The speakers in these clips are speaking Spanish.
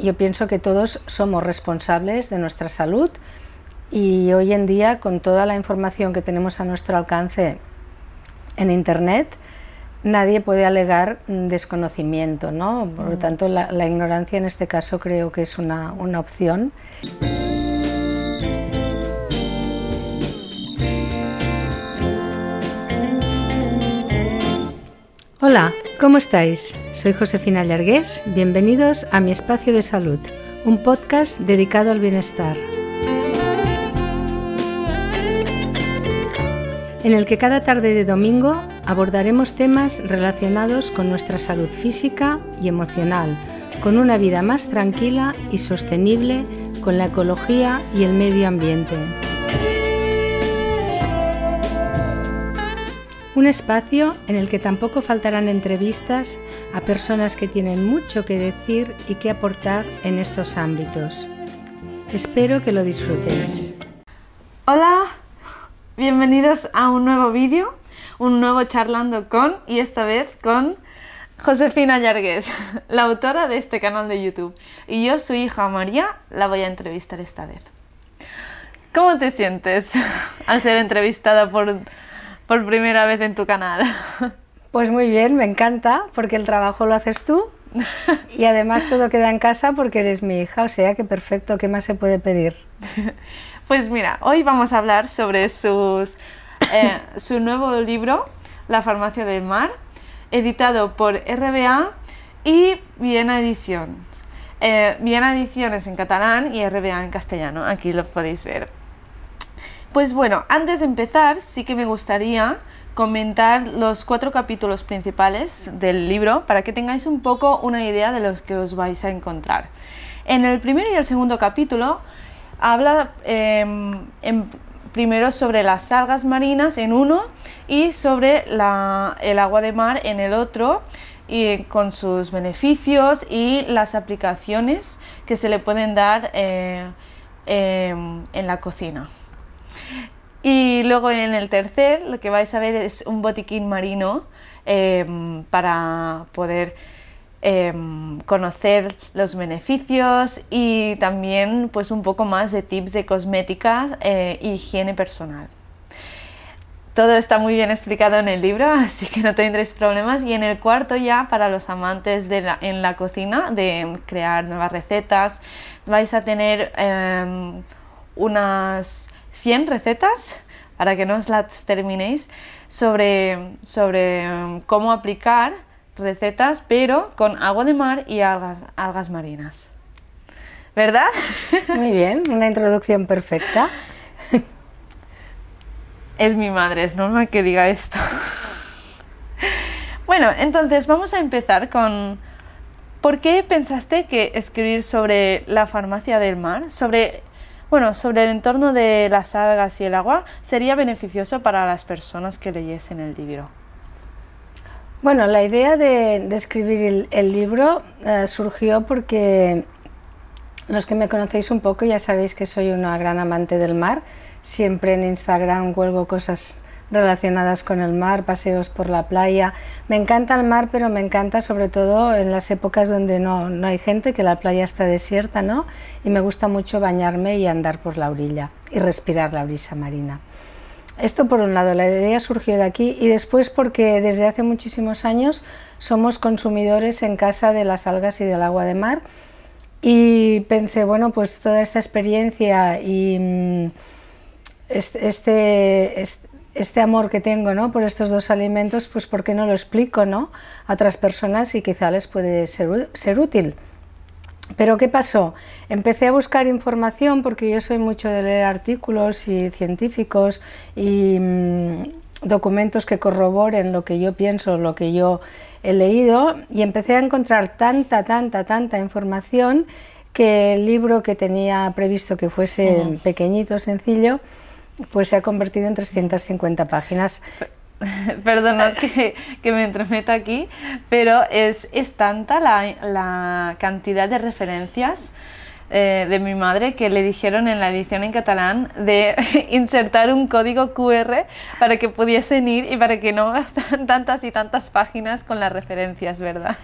Yo pienso que todos somos responsables de nuestra salud y hoy en día con toda la información que tenemos a nuestro alcance en Internet, nadie puede alegar desconocimiento, ¿no? Por lo mm. tanto, la, ignorancia en este caso creo que es una, una opción. Hola, ¿cómo estáis? Soy Josefina Llargués, bienvenidos a Mi Espacio de Salud, un podcast dedicado al bienestar. En el que cada tarde de domingo abordaremos temas relacionados con nuestra salud física y emocional, con una vida más tranquila y sostenible con la ecología y el medio ambiente. Un espacio en el que tampoco faltarán entrevistas a personas que tienen mucho que decir y que aportar en estos ámbitos. Espero que lo disfrutéis. Hola, bienvenidos a un nuevo vídeo, un nuevo charlando con y esta vez con Josefina Yargues, la autora de este canal de YouTube. Y yo, su hija María, la voy a entrevistar esta vez. ¿Cómo te sientes al ser entrevistada por por primera vez en tu canal? Pues muy bien, me encanta, porque el trabajo lo haces tú y además todo queda en casa porque eres mi hija, o sea que perfecto, ¿qué más se puede pedir? Pues mira, hoy vamos a hablar sobre sus, eh, su nuevo libro, La farmacia del mar, editado por RBA y Viena Ediciones. Eh, Viena Ediciones en catalán y RBA en castellano, aquí lo podéis ver. Pues bueno, antes de empezar, sí que me gustaría comentar los cuatro capítulos principales del libro para que tengáis un poco una idea de los que os vais a encontrar. En el primero y el segundo capítulo habla em, primero sobre las algas marinas en uno y sobre el agua de mar en el otro y con sus beneficios y las aplicaciones que se le pueden dar eh, em, en la cocina. Y luego en el tercer lo que vais a ver es un botiquín marino em, para poder em, conocer los beneficios y también pues un poco más de tips de cosmética e higiene personal. Todo está muy bien explicado en el libro, así que no tendréis problemas. Y en el cuarto ya, para los amantes de en la cocina, de crear nuevas recetas, vais a tener em, unas 100 recetas para que no os las terminéis sobre, sobre um, cómo aplicar recetas pero con agua de mar y algas, algas marinas. ¿Verdad? Muy bien, una introducción perfecta. Es mi madre, es normal que diga esto. Bueno, entonces vamos a empezar con ¿por qué pensaste que escribir sobre la farmacia del mar, sobre bueno, sobre el entorno de las algas y el agua, sería beneficioso para las personas que leyesen el libro. Bueno, la idea de, escribir el, libro eh, surgió porque los que me conocéis un poco ya sabéis que soy una gran amante del mar. Siempre en Instagram cuelgo cosas relacionadas con el mar, paseos por la playa. Me encanta el mar, pero me encanta sobre todo en las épocas donde no, no, hay gente, que la playa está desierta, ¿no? Y me gusta mucho bañarme y andar por la orilla y respirar la brisa marina. Esto por un lado, la idea surgió de aquí y después porque desde hace muchísimos años somos consumidores en casa de las algas y del agua de mar y pensé, bueno, pues toda esta experiencia y mm, este, este este amor que tengo ¿no? por estos dos alimentos, pues ¿por qué no lo explico ¿no? a otras personas y quizá les puede ser, ser útil? Pero ¿qué pasó? Empecé a buscar información porque yo soy mucho de leer artículos y científicos y mm, documentos que corroboren lo que yo pienso, lo que yo he leído y empecé a encontrar tanta, tanta, tanta información que el libro que tenía previsto que fuese pequeñito, sencillo, pues se ha convertido en 350 páginas. Perdonad que, que, me entremeta aquí, pero es, es tanta la, la, cantidad de referencias eh, de mi madre que le dijeron en la edición en catalán de insertar un código QR para que pudiesen ir y para que no gastaran tantas y tantas páginas con las referencias, ¿verdad?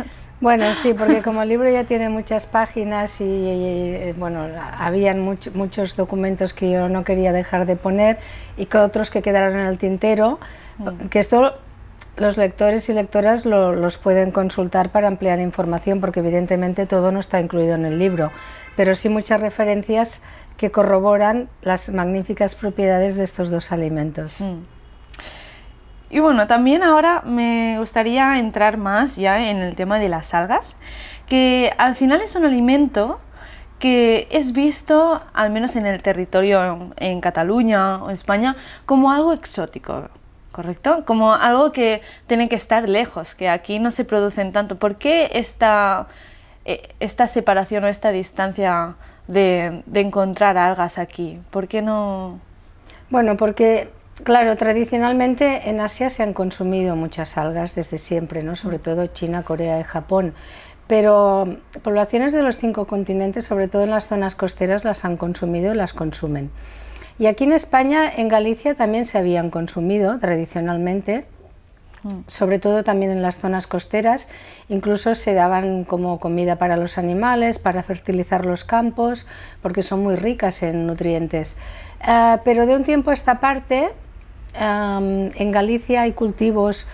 Bueno, sí, porque como el libro ya tiene muchas páginas y, eh, bueno, habían muchos documentos que yo no quería dejar de poner y que otros que quedaron en el tintero, mm. que esto los lectores y lectoras los pueden consultar para ampliar información, porque evidentemente todo no está incluido en el libro, pero sí muchas referencias que corroboran las magníficas propiedades de estos dos alimentos. Mm. Y bueno, también ahora me gustaría entrar más ya en el tema de las algas, que al final es un alimento que es visto, al menos en el territorio en Cataluña o España, como algo exótico, ¿correcto? Como algo que tiene que estar lejos, que aquí no se producen tanto. ¿Por qué esta, eh, esta separación o esta distancia de, encontrar algas aquí? ¿Por qué no...? Bueno, porque Claro, tradicionalmente en Asia se han consumido muchas algas desde siempre, ¿no? sobre todo China, Corea y Japón, pero poblaciones de los cinco continentes, sobre todo en las zonas costeras, las han consumido y las consumen. Y aquí en España, en Galicia también se habían consumido tradicionalmente, mm. sobre todo también en las zonas costeras, incluso se daban como comida para los animales, para fertilizar los campos, porque son muy ricas en nutrientes. Eh, pero de un tiempo a esta parte, en Galicia hay cultivos,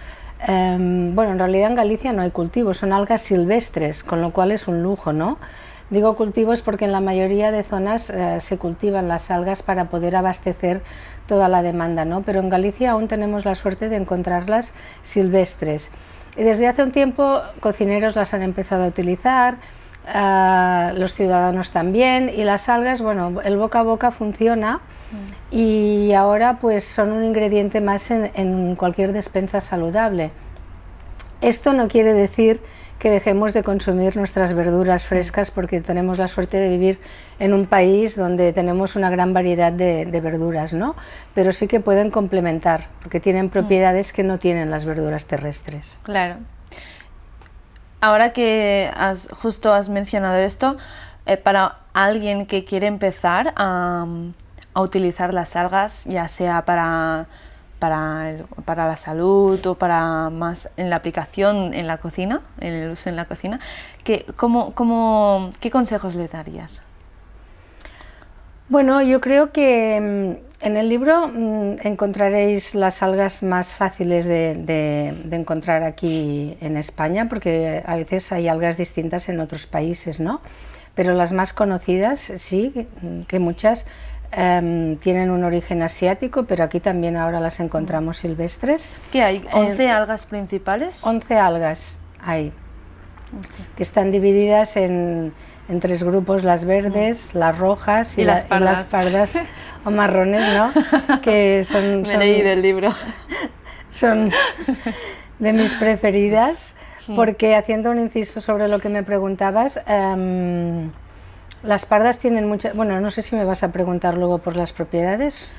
em, bueno, en realidad en Galicia no hay cultivos, son algas silvestres, con lo cual es un lujo, ¿no? Digo cultivos porque en la mayoría de zonas eh, se cultivan las algas para poder abastecer toda la demanda, ¿no? Pero en Galicia aún tenemos la suerte de encontrarlas silvestres. Y desde hace un tiempo cocineros las han empezado a utilizar, eh, los ciudadanos también, y las algas, bueno, el boca a boca funciona y ahora pues son un ingrediente más en, cualquier despensa saludable. Esto no quiere decir que dejemos de consumir nuestras verduras frescas porque tenemos la suerte de vivir en un país donde tenemos una gran variedad de, verduras, ¿no? Pero sí que pueden complementar porque tienen mm. propiedades que no tienen las verduras terrestres. Claro. Ahora que justo has mencionado esto, eh, para alguien que quiere empezar a utilizar las algas, ya sea para, para, la salud o para más en la aplicación en la cocina, en el uso en la cocina, ¿qué, cómo, cómo, ¿qué consejos le darías? Bueno, yo creo que mm, en el libro mm, encontraréis las algas más fáciles de, de, encontrar aquí en España, porque a veces hay algas distintas en otros países, ¿no? Pero las más conocidas, sí, que muchas Em, tienen un origen asiático, pero aquí también ahora las encontramos silvestres. ¿Qué hay? ¿11 em, algas principales? 11 algas hay, que están divididas en, en, tres grupos, las verdes, mm. las rojas y, las, pardas. o marrones, ¿no? que son, Me leí del libro. Son de mis preferidas, porque haciendo un inciso sobre lo que me preguntabas, em, las pardas tienen muchas... Bueno, no sé si me vas a preguntar luego por las propiedades.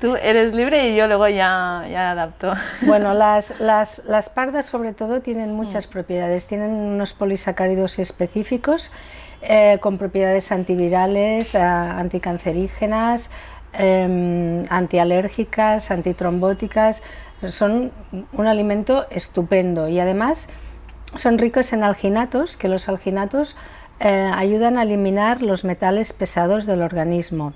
Tú eres libre y yo luego ya, ya adapto. Bueno, las, las, las pardas sobre todo tienen muchas mm. propiedades. Tienen unos polisacáridos específicos eh, con propiedades antivirales, eh, anticancerígenas, em, antialérgicas, antitrombóticas. Son un alimento estupendo y además son ricos en alginatos, que los alginatos eh, ayudan a eliminar los metales pesados del organismo,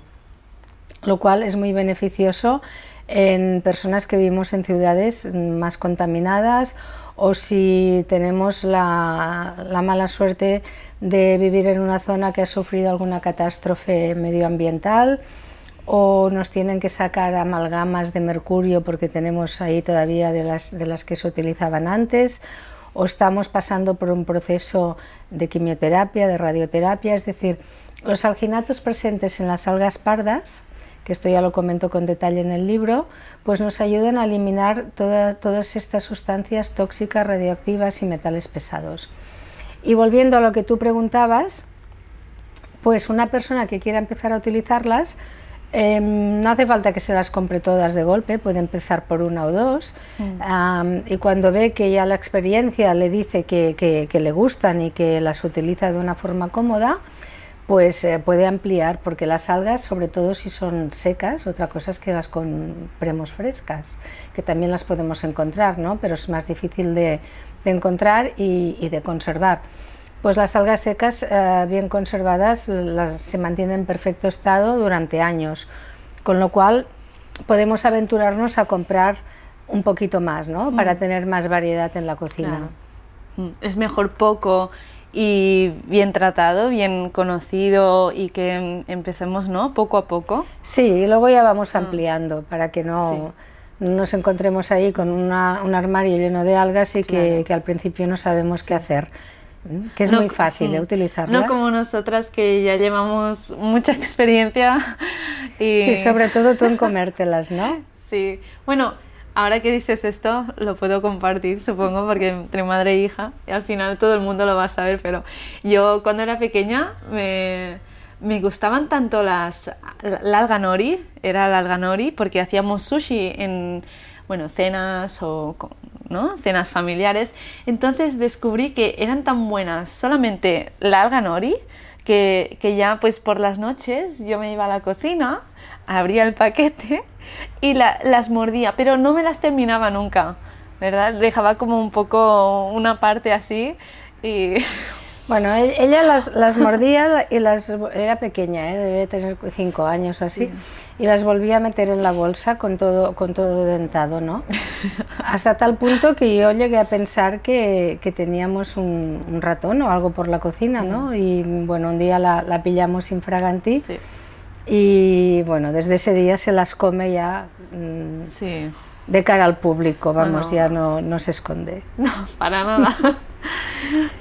lo cual es muy beneficioso en personas que vivimos en ciudades más contaminadas o si tenemos la, mala suerte de vivir en una zona que ha sufrido alguna catástrofe medioambiental o nos tienen que sacar amalgamas de mercurio porque tenemos ahí todavía de las, de las que se utilizaban antes o estamos pasando por un proceso de quimioterapia, de radioterapia, es decir, los alginatos presentes en las algas pardas, que esto ya lo comento con detalle en el libro, pues nos ayudan a eliminar todas estas sustancias tóxicas, radioactivas y metales pesados. Y volviendo a lo que tú preguntabas, pues una persona que quiera empezar a utilizarlas, Em, no hace falta que se las compre todas de golpe, puede empezar por una o dos. Mm. y cuando ve que ya la experiencia le dice que, le gustan y que las utiliza de una forma cómoda, pues eh, puede ampliar, porque las algas, sobre todo si son secas, otra cosa es que las compremos frescas, que también las podemos encontrar, ¿no? pero es más difícil de, encontrar y, de conservar. Pues las algas secas, eh, bien conservadas, las, se mantienen en perfecto estado durante años, con lo cual podemos aventurarnos a comprar un poquito más, ¿no? Para mm. tener más variedad en la cocina. Mm. Es mejor poco y bien tratado, bien conocido y que empecemos, ¿no? Poco a poco. Sí, y luego ya vamos mm. ampliando para que no nos encontremos ahí con un armario lleno de algas y que, al principio no sabemos qué hacer. Que es muy fácil de utilizarlas. No como nosotras que ya llevamos mucha experiencia. Y... Sí, sobre todo tú en comértelas, ¿no? Sí. Bueno, ahora que dices esto, lo puedo compartir, supongo, porque entre madre e hija, y al final todo el mundo lo va a saber, pero yo cuando era pequeña me, me gustaban tanto las, la alga nori, era la alga nori, porque hacíamos sushi en, bueno, cenas o ¿no? cenas familiares, entonces descubrí que eran tan buenas solamente la alga nori, que, que ya pues por las noches yo me iba a la cocina, abría el paquete y las mordía, pero no me las terminaba nunca, ¿verdad? Dejaba como un poco una parte así y... Bueno, e-, ella las, las mordía y las era pequeña, ¿eh? debe tener cinco años o así, y las volvía a meter en la bolsa con todo, con todo dentado, ¿no? Hasta tal punto que yo llegué a pensar que, que teníamos un, ratón o algo por la cocina, ¿no? Y bueno, un día la, la pillamos infraganti. Sí y bueno, desde ese día se las come ya mm, de cara al público, vamos, ya no, no, se esconde. No, para nada.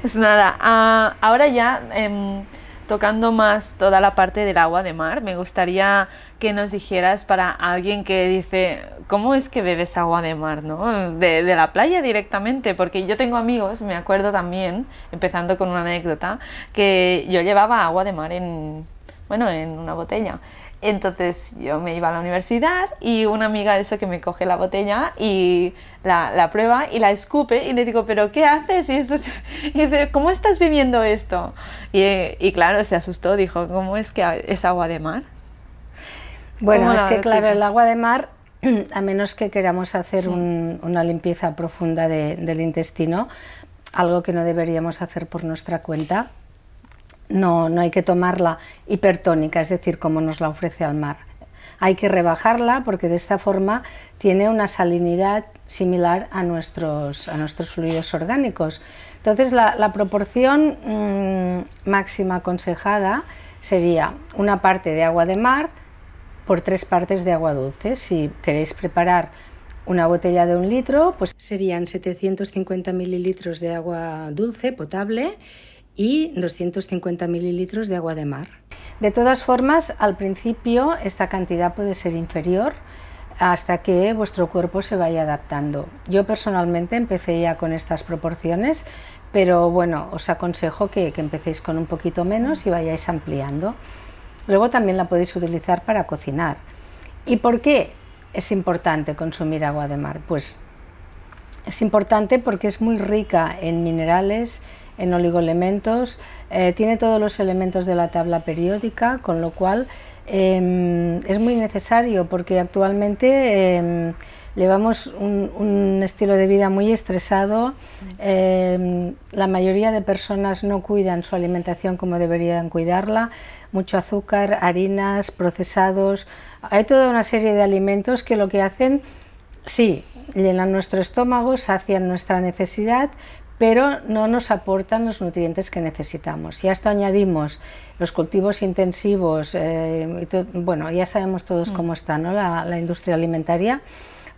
pues nada, ah, ahora ya em, tocando más toda la parte del agua de mar, me gustaría que nos dijeras para alguien que dice, ¿cómo es que bebes agua de mar? ¿no? De, de la playa directamente, porque yo tengo amigos, me acuerdo también, empezando con una anécdota, que yo llevaba agua de mar en bueno, en una botella. Entonces yo me iba a la universidad y una amiga de eso que me coge la botella y la, prueba y la escupe y le digo, pero ¿qué haces? Y, esto dice, ¿cómo estás bebiendo esto? Y, claro, se asustó, dijo, ¿cómo es que es agua de mar? Bueno, es que claro, el agua de mar, a menos que queramos hacer una limpieza profunda del intestino, algo que no deberíamos hacer por nuestra cuenta, no, no hay que tomarla hipertónica, es decir, como nos la ofrece al mar. Hay que rebajarla porque de esta forma tiene una salinidad similar a nuestros, a nuestros fluidos orgánicos. Entonces, la, proporción mm, máxima aconsejada sería una parte de agua de mar por tres partes de agua dulce. Si queréis preparar una botella de un litro, pues serían 750 mililitros de agua dulce potable y 250 mililitros de agua de mar. De todas formas, al principio esta cantidad puede ser inferior hasta que vuestro cuerpo se vaya adaptando. Yo personalmente empecé ya con estas proporciones, pero bueno, os aconsejo que, que empecéis con un poquito menos y vayáis ampliando. Luego también la podéis utilizar para cocinar. ¿Y por qué es importante consumir agua de mar? Pues es importante porque es muy rica en minerales, en oligoelementos, eh, tiene todos los elementos de la tabla periódica, con lo cual em, es muy necesario porque actualmente em, llevamos un, estilo de vida muy estresado, em, la mayoría de personas no cuidan su alimentación como deberían cuidarla, mucho azúcar, harinas, procesados, hay toda una serie de alimentos que lo que hacen, sí, llenan nuestro estómago, sacian nuestra necesidad, pero no nos aportan los nutrientes que necesitamos. Si a esto añadimos los cultivos intensivos, eh, bueno, ya sabemos todos mm. cómo está la, industria alimentaria,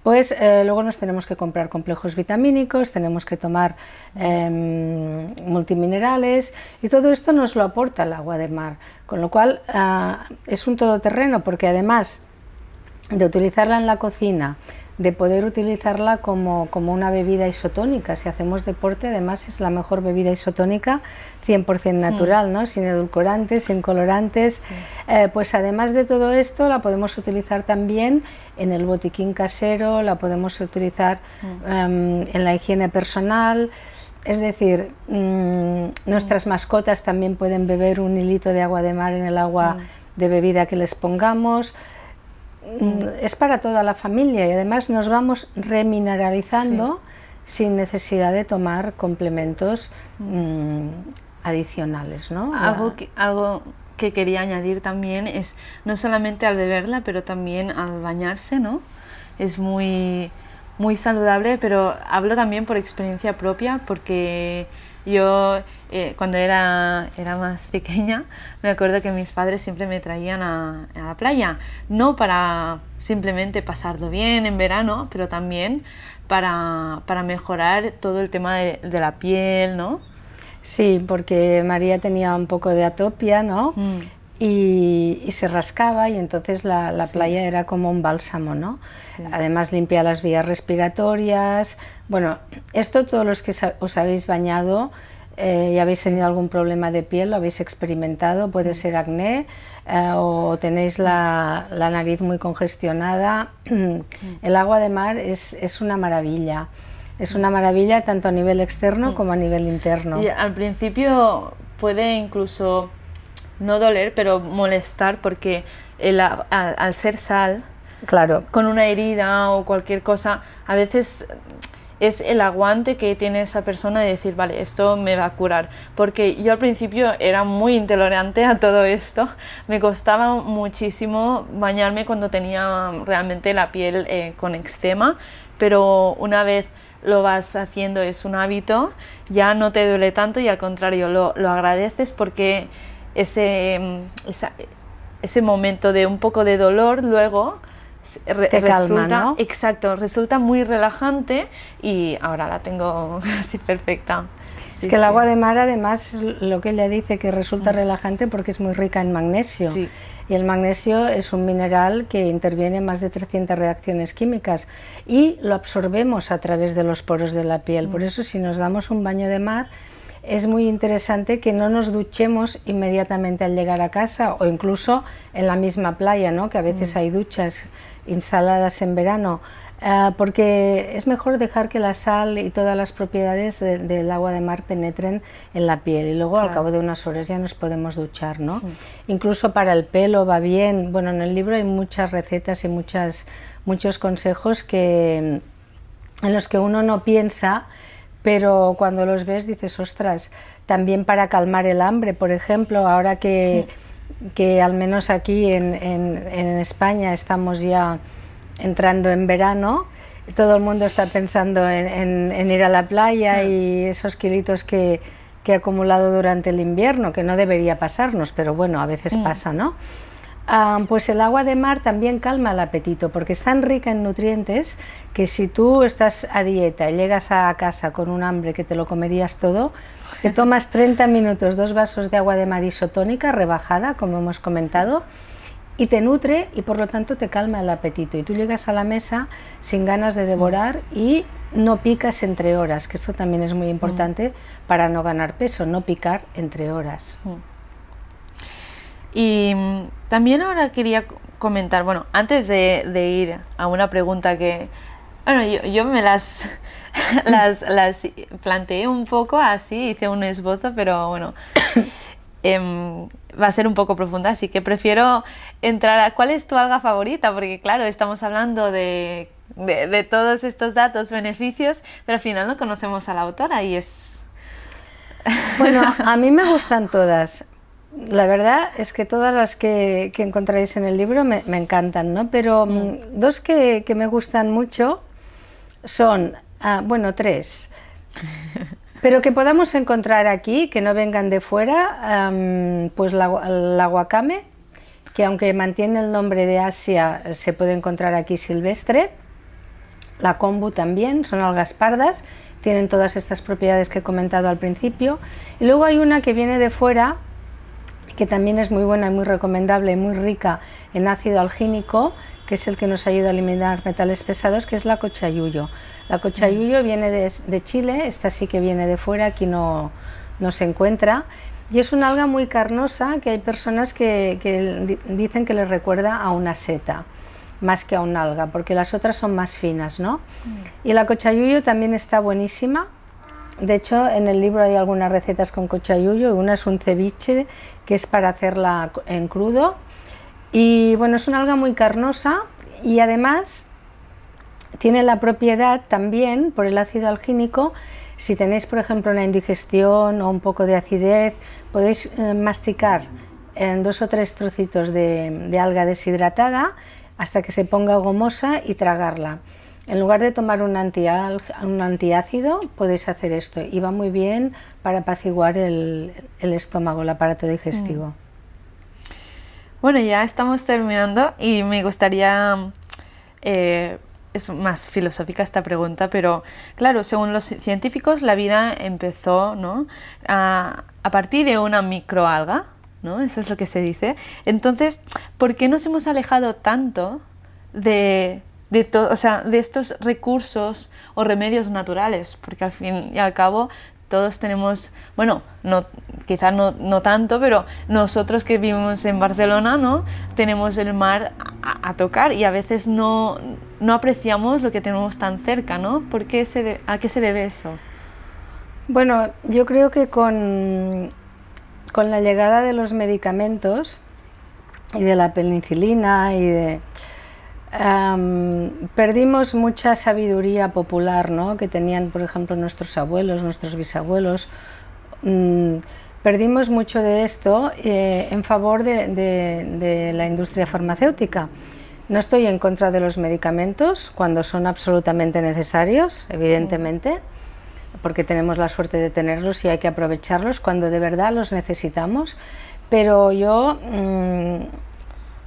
pues eh, luego nos tenemos que comprar complejos vitamínicos, tenemos que tomar em, multiminerales y todo esto nos lo aporta el agua de mar, con lo cual ah, es un todoterreno porque además de utilizarla en la cocina, de poder utilizarla como, como, una bebida isotónica. Si hacemos deporte, además es la mejor bebida isotónica 100% natural, ¿no? sin edulcorantes, sin colorantes. Eh, pues además de todo esto, la podemos utilizar también en el botiquín casero, la podemos utilizar em, en la higiene personal. es decir, mm, nuestras mascotas también pueden beber un hilito de agua de mar en el agua de bebida que les pongamos. Mm, es para toda la familia y además nos vamos remineralizando sin necesidad de tomar complementos mm, adicionales. ¿no? Algo, que, algo que quería añadir también es no solamente al beberla, pero también al bañarse, ¿no? Es muy, muy saludable, pero hablo también por experiencia propia, porque yo eh, cuando era, era más pequeña me acuerdo que mis padres siempre me traían a, a, la playa, no para simplemente pasarlo bien en verano, pero también para, para mejorar todo el tema de, de, la piel, ¿no? Sí, porque María tenía un poco de atopia, ¿no? Mm. Y, y, se rascaba y entonces la, la sí. playa era como un bálsamo, ¿no? Sí. Además limpia las vías respiratorias. Bueno, esto todos los que os habéis bañado eh, y habéis tenido algún problema de piel, lo habéis experimentado, puede ser acné eh, o tenéis la, la, nariz muy congestionada. El agua de mar es, es, una maravilla. Es una maravilla tanto a nivel externo como a nivel interno. Y al principio puede incluso no doler, pero molestar porque el, al, al ser sal, claro. con una herida o cualquier cosa, a veces es el aguante que tiene esa persona de decir, vale, esto me va a curar. Porque yo al principio era muy intolerante a todo esto, me costaba muchísimo bañarme cuando tenía realmente la piel eh, con eczema, pero una vez lo vas haciendo, es un hábito, ya no te duele tanto y al contrario, lo, lo agradeces porque ese, mm, esa, ese momento de un poco de dolor luego Re te resulta, calma, ¿no? Exacto, resulta muy relajante y ahora la tengo así perfecta. Sí, es que sí. el agua de mar además es lo que ella dice que resulta mm. relajante porque es muy rica en magnesio. Sí. Y el magnesio es un mineral que interviene en más de 300 reacciones químicas y lo absorbemos a través de los poros de la piel. Mm. Por eso si nos damos un baño de mar es muy interesante que no nos duchemos inmediatamente al llegar a casa o incluso en la misma playa, ¿no? que a veces mm. hay duchas instaladas en verano, uh, porque es mejor dejar que la sal y todas las propiedades de, del agua de mar penetren en la piel y luego claro. al cabo de unas horas ya nos podemos duchar, ¿no? Sí. Incluso para el pelo va bien, bueno, en el libro hay muchas recetas y muchas, muchos consejos que, en los que uno no piensa, pero cuando los ves dices, ostras, también para calmar el hambre, por ejemplo, ahora que... Sí que al menos aquí en, en, en, España estamos ya entrando en verano, todo el mundo está pensando en, en ir a la playa y esos kilitos que, que, he acumulado durante el invierno, que no debería pasarnos, pero bueno, a veces mm. pasa, ¿no? Ah, pues el agua de mar también calma el apetito porque es tan rica en nutrientes que si tú estás a dieta y llegas a casa con un hambre que te lo comerías todo, te tomas 30 minutos, dos vasos de agua de mar isotónica rebajada, como hemos comentado, y te nutre y por lo tanto te calma el apetito. Y tú llegas a la mesa sin ganas de devorar y no picas entre horas, que esto también es muy importante mm. para no ganar peso, no picar entre horas. Y también ahora quería comentar, bueno, antes de, ir a una pregunta que, bueno, yo, yo me las, las, las, planteé un poco así, hice un esbozo, pero bueno, eh, va a ser un poco profunda, así que prefiero entrar a cuál es tu alga favorita, porque claro, estamos hablando de, de todos estos datos, beneficios, pero al final no conocemos a la autora y es... Bueno, a mí me gustan todas. La verdad es que todas las que, que encontráis en el libro me, me encantan, ¿no? Pero mm. mm. dos que, que, me gustan mucho son, ah, bueno, tres, pero que podamos encontrar aquí, que no vengan de fuera, um, pues la, la guacame, que aunque mantiene el nombre de Asia, se puede encontrar aquí silvestre. La kombu también, son algas pardas, tienen todas estas propiedades que he comentado al principio. Y luego hay una que viene de fuera, que también es muy buena y muy recomendable y muy rica en ácido algínico, que es el que nos ayuda a eliminar metales pesados, que es la cochayuyo. La cochayuyo mm. viene de, de, Chile, esta sí que viene de fuera, aquí no, no, se encuentra, y es una alga muy carnosa que hay personas que, que dicen que les recuerda a una seta más que a una alga, porque las otras son más finas, ¿no? Mm. Y la cochayuyo también está buenísima, de hecho, en el libro hay algunas recetas con cochayuyo, una es un ceviche que es para hacerla en crudo. Y bueno, es una alga muy carnosa y además tiene la propiedad también por el ácido algínico. Si tenéis, por ejemplo, una indigestión o un poco de acidez, podéis eh, masticar en dos o tres trocitos de alga deshidratada hasta que se ponga gomosa y tragarla. En lugar de tomar un, antiácido, podéis hacer esto y va muy bien para apaciguar el, estómago, el aparato digestivo. Mm. Bueno, ya estamos terminando y me gustaría, eh, es más filosófica esta pregunta, pero claro, según los científicos la vida empezó ¿no? a, a partir de una microalga, ¿no? Eso es lo que se dice. Entonces, ¿por qué nos hemos alejado tanto de de, o sea, de estos recursos o remedios naturales, porque al fin y al cabo todos tenemos, bueno, no, quizás no, no, tanto, pero nosotros que vivimos en Barcelona, ¿no? Tenemos el mar a, tocar y a veces no, no, apreciamos lo que tenemos tan cerca, ¿no? ¿Por qué se ¿A qué se debe eso? Bueno, yo creo que con, con la llegada de los medicamentos y de la penicilina y de perdimos mucha sabiduría popular ¿no? que tenían, por ejemplo, nuestros abuelos, nuestros bisabuelos. Mm, perdimos mucho de esto eh, en favor de, la industria farmacéutica. No estoy en contra de los medicamentos cuando son absolutamente necesarios, evidentemente, porque tenemos la suerte de tenerlos y hay que aprovecharlos cuando de verdad los necesitamos. Pero yo mm,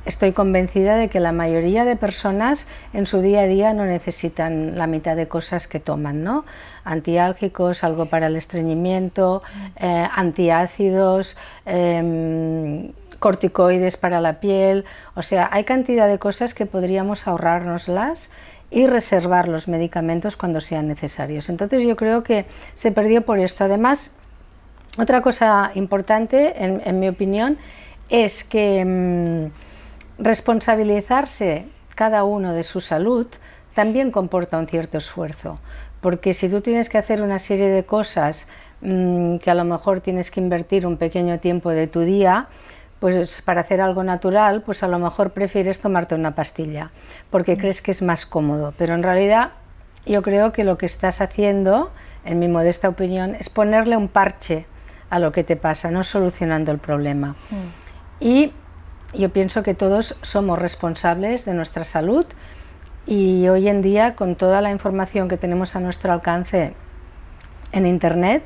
estoy convencida de que la mayoría de personas en su día a día no necesitan la mitad de cosas que toman, ¿no? Antiálgicos, algo para el estreñimiento, eh, antiácidos, em, corticoides para la piel, o sea, hay cantidad de cosas que podríamos ahorrárnoslas y reservar los medicamentos cuando sean necesarios. Entonces yo creo que se perdió por esto. Además, otra cosa importante, en, mi opinión, es que... Em, Responsabilizarse cada uno de su salud también comporta un cierto esfuerzo, porque si tú tienes que hacer una serie de cosas mm, que a lo mejor tienes que invertir un pequeño tiempo de tu día, pues para hacer algo natural, pues a lo mejor prefieres tomarte una pastilla, porque mm. crees que es más cómodo, pero en realidad yo creo que lo que estás haciendo, en mi modesta opinión, es ponerle un parche a lo que te pasa, no solucionando el problema. Mm. Y yo pienso que todos somos responsables de nuestra salud y hoy en día con toda la información que tenemos a nuestro alcance en Internet,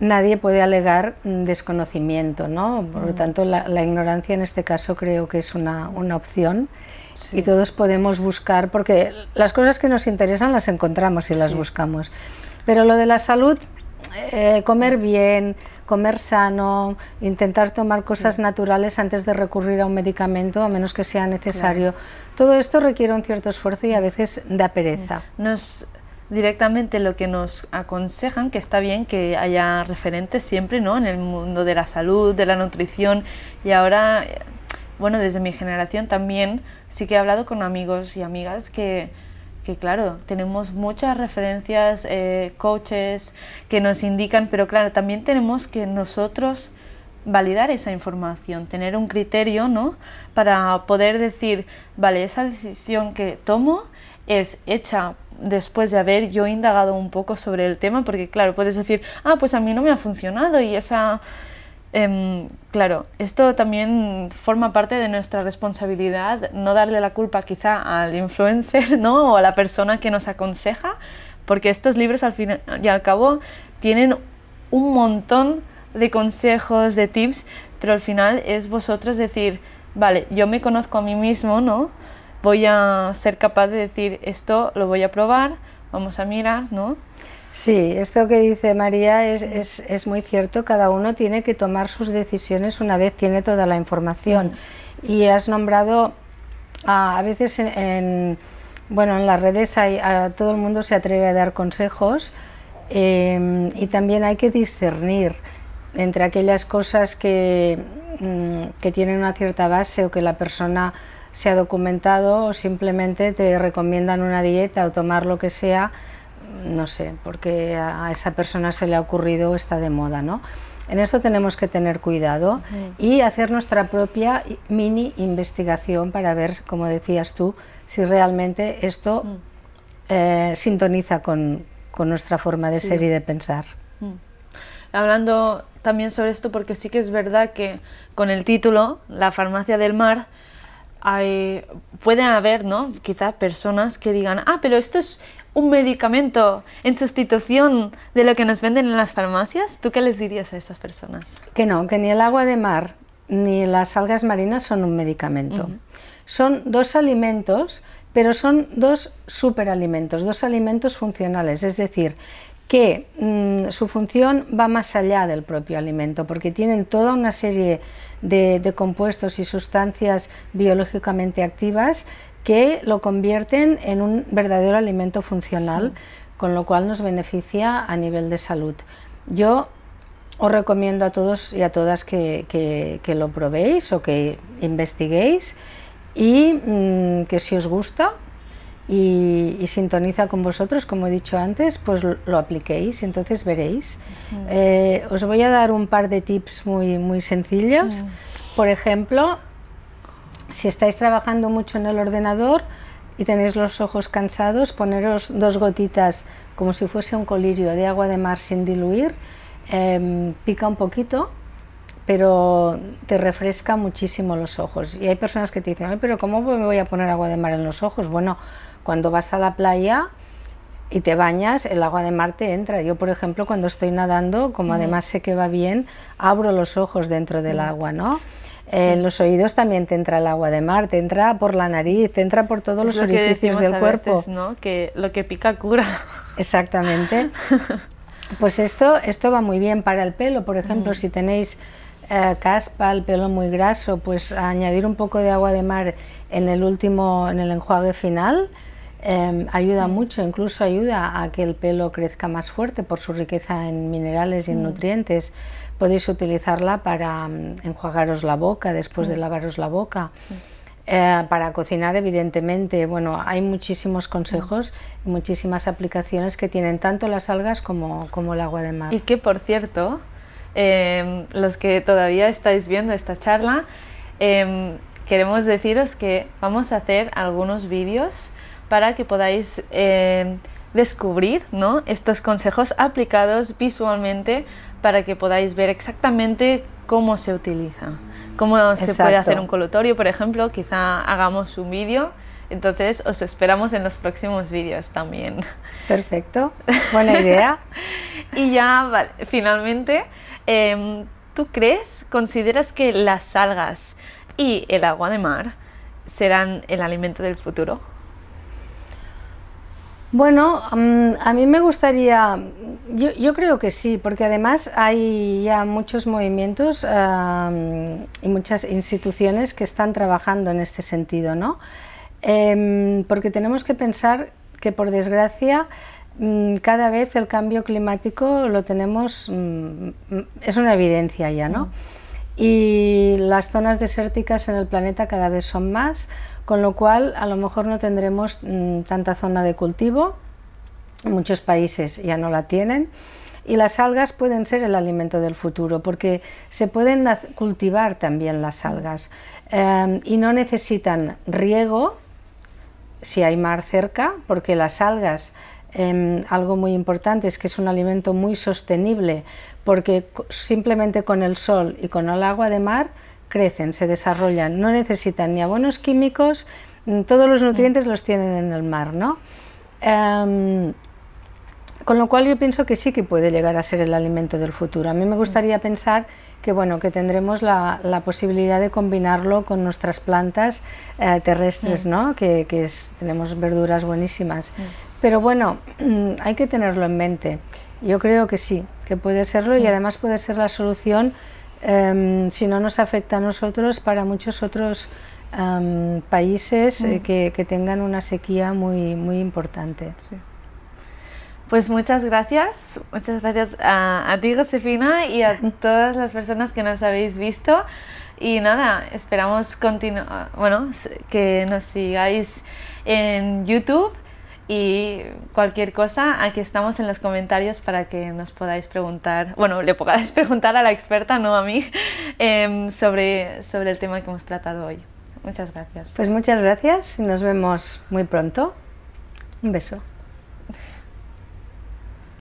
nadie puede alegar desconocimiento, ¿no? Por lo mm. tanto, la, ignorancia en este caso creo que es una, opción y todos podemos buscar, porque las cosas que nos interesan las encontramos y las buscamos. Pero lo de la salud, eh, comer bien, comer sano, intentar tomar cosas naturales antes de recurrir a un medicamento, a menos que sea necesario. Todo esto requiere un cierto esfuerzo y a veces da pereza. Nos directamente lo que nos aconsejan, que está bien que haya referentes siempre ¿no? en el mundo de la salud, de la nutrición y ahora, bueno, desde mi generación también sí que he hablado con amigos y amigas que que claro, tenemos muchas referencias, eh, coaches que nos indican, pero claro, también tenemos que nosotros validar esa información, tener un criterio, ¿no? Para poder decir, vale, esa decisión que tomo es hecha después de haber yo indagado un poco sobre el tema, porque claro, puedes decir, ah, pues a mí no me ha funcionado y esa Em, claro, esto también forma parte de nuestra responsabilidad, no darle la culpa quizá al influencer ¿no? o a la persona que nos aconseja, porque estos libros al fin y al cabo tienen un montón de consejos, de tips, pero al final es vosotros decir, vale, yo me conozco a mí mismo, ¿no? Voy a ser capaz de decir, esto lo voy a probar, vamos a mirar, ¿no? Sí, esto que dice María es, es, muy cierto, cada uno tiene que tomar sus decisiones una vez tiene toda la información. Mm. Y has nombrado, a veces en, bueno, en las redes hay, todo el mundo se atreve a dar consejos em, y también hay que discernir entre aquellas cosas que, mm, que tienen una cierta base o que la persona se ha documentado o simplemente te recomiendan una dieta o tomar lo que sea no sé, porque a esa persona se le ha ocurrido o está de moda, ¿no? En eso tenemos que tener cuidado y hacer nuestra propia mini investigación para ver, como decías tú, si realmente esto eh, sintoniza con, nuestra forma de ser y de pensar. Hablando también sobre esto, porque sí que es verdad que con el título, La farmacia del mar, hay, pueden haber, ¿no? Quizá personas que digan, ah, pero esto es un medicamento en sustitución de lo que nos venden en las farmacias. ¿Tú qué les dirías a estas personas? Que no, que ni el agua de mar ni las algas marinas son un medicamento. Son dos alimentos, pero son dos superalimentos, dos alimentos funcionales, es decir, que mm, su función va más allá del propio alimento, porque tienen toda una serie de compuestos y sustancias biológicamente activas que lo convierten en un verdadero alimento funcional, con lo cual nos beneficia a nivel de salud. Yo os recomiendo a todos y a todas que, lo probéis o que investiguéis y mm, que si os gusta y, sintoniza con vosotros, como he dicho antes, pues lo, apliquéis y entonces veréis. Eh, os voy a dar un par de tips muy, muy sencillos. Por ejemplo, si estáis trabajando mucho en el ordenador y tenéis los ojos cansados, poneros dos gotitas como si fuese un colirio de agua de mar sin diluir, em, pica un poquito, pero te refresca muchísimo los ojos. Y hay personas que te dicen, pero ¿cómo me voy a poner agua de mar en los ojos? Bueno, cuando vas a la playa y te bañas, el agua de mar te entra. Yo, por ejemplo, cuando estoy nadando, como además sé que va bien, abro los ojos dentro del agua, ¿no? En los oídos también te entra el agua de mar, te entra por la nariz, te entra por todos los orificios del cuerpo. ¿no? Que lo que pica cura. Exactamente. Pues esto, esto va muy bien para el pelo, por ejemplo, si tenéis eh, caspa, el pelo muy graso, pues añadir un poco de agua de mar en el último, en el enjuague final, em, ayuda mucho, incluso ayuda a que el pelo crezca más fuerte por su riqueza en minerales y en nutrientes podéis utilizarla para mm, enjuagaros la boca después de lavaros la boca. Eh, para cocinar, evidentemente, bueno, hay muchísimos consejos y muchísimas aplicaciones que tienen tanto las algas como, como el agua de mar. Y que, por cierto, em, los que todavía estáis viendo esta charla, em, queremos deciros que vamos a hacer algunos vídeos para que podáis em, descubrir ¿no? estos consejos aplicados visualmente para que podáis ver exactamente cómo se utiliza, cómo se puede hacer un colutorio, por ejemplo, quizá hagamos un vídeo, entonces os esperamos en los próximos vídeos también. Perfecto, buena idea. y ya, finalmente, em, ¿tú crees, consideras que las algas y el agua de mar serán el alimento del futuro? Bueno, mm, a mí me gustaría, yo, creo que sí, porque además hay ya muchos movimientos y muchas instituciones que están trabajando en este sentido, ¿no? Em, porque tenemos que pensar que por desgracia mm, cada vez el cambio climático lo tenemos, mm, es una evidencia ya, ¿no? Y las zonas desérticas en el planeta cada vez son más con lo cual a lo mejor no tendremos mm, tanta zona de cultivo, muchos países ya no la tienen, y las algas pueden ser el alimento del futuro, porque se pueden cultivar también las algas. Em, y no necesitan riego si hay mar cerca, porque las algas, em, algo muy importante es que es un alimento muy sostenible, porque simplemente con el sol y con el agua de mar, crecen, se desarrollan, no necesitan ni abonos químicos, mm, todos los nutrientes los tienen en el mar, ¿no? Em, con lo cual yo pienso que sí que puede llegar a ser el alimento del futuro. A mí me gustaría pensar que bueno que tendremos la, posibilidad de combinarlo con nuestras plantas eh, terrestres, ¿no? Que, tenemos verduras buenísimas. Pero bueno, mm, hay que tenerlo en mente. Yo creo que sí, que puede serlo y además puede ser la solución Em, si no nos afecta a nosotros, para muchos otros em, países eh, mm. que, tengan una sequía muy, muy importante. Pues muchas gracias, muchas gracias a, ti Josefina y a todas las personas que nos habéis visto y nada, esperamos bueno, que nos sigáis en YouTube Y cualquier cosa, aquí estamos en los comentarios para que nos podáis preguntar, bueno, le podáis preguntar a la experta, no a mí, em, sobre, sobre el tema que hemos tratado hoy. Muchas gracias. Pues muchas gracias y nos vemos muy pronto. Un beso.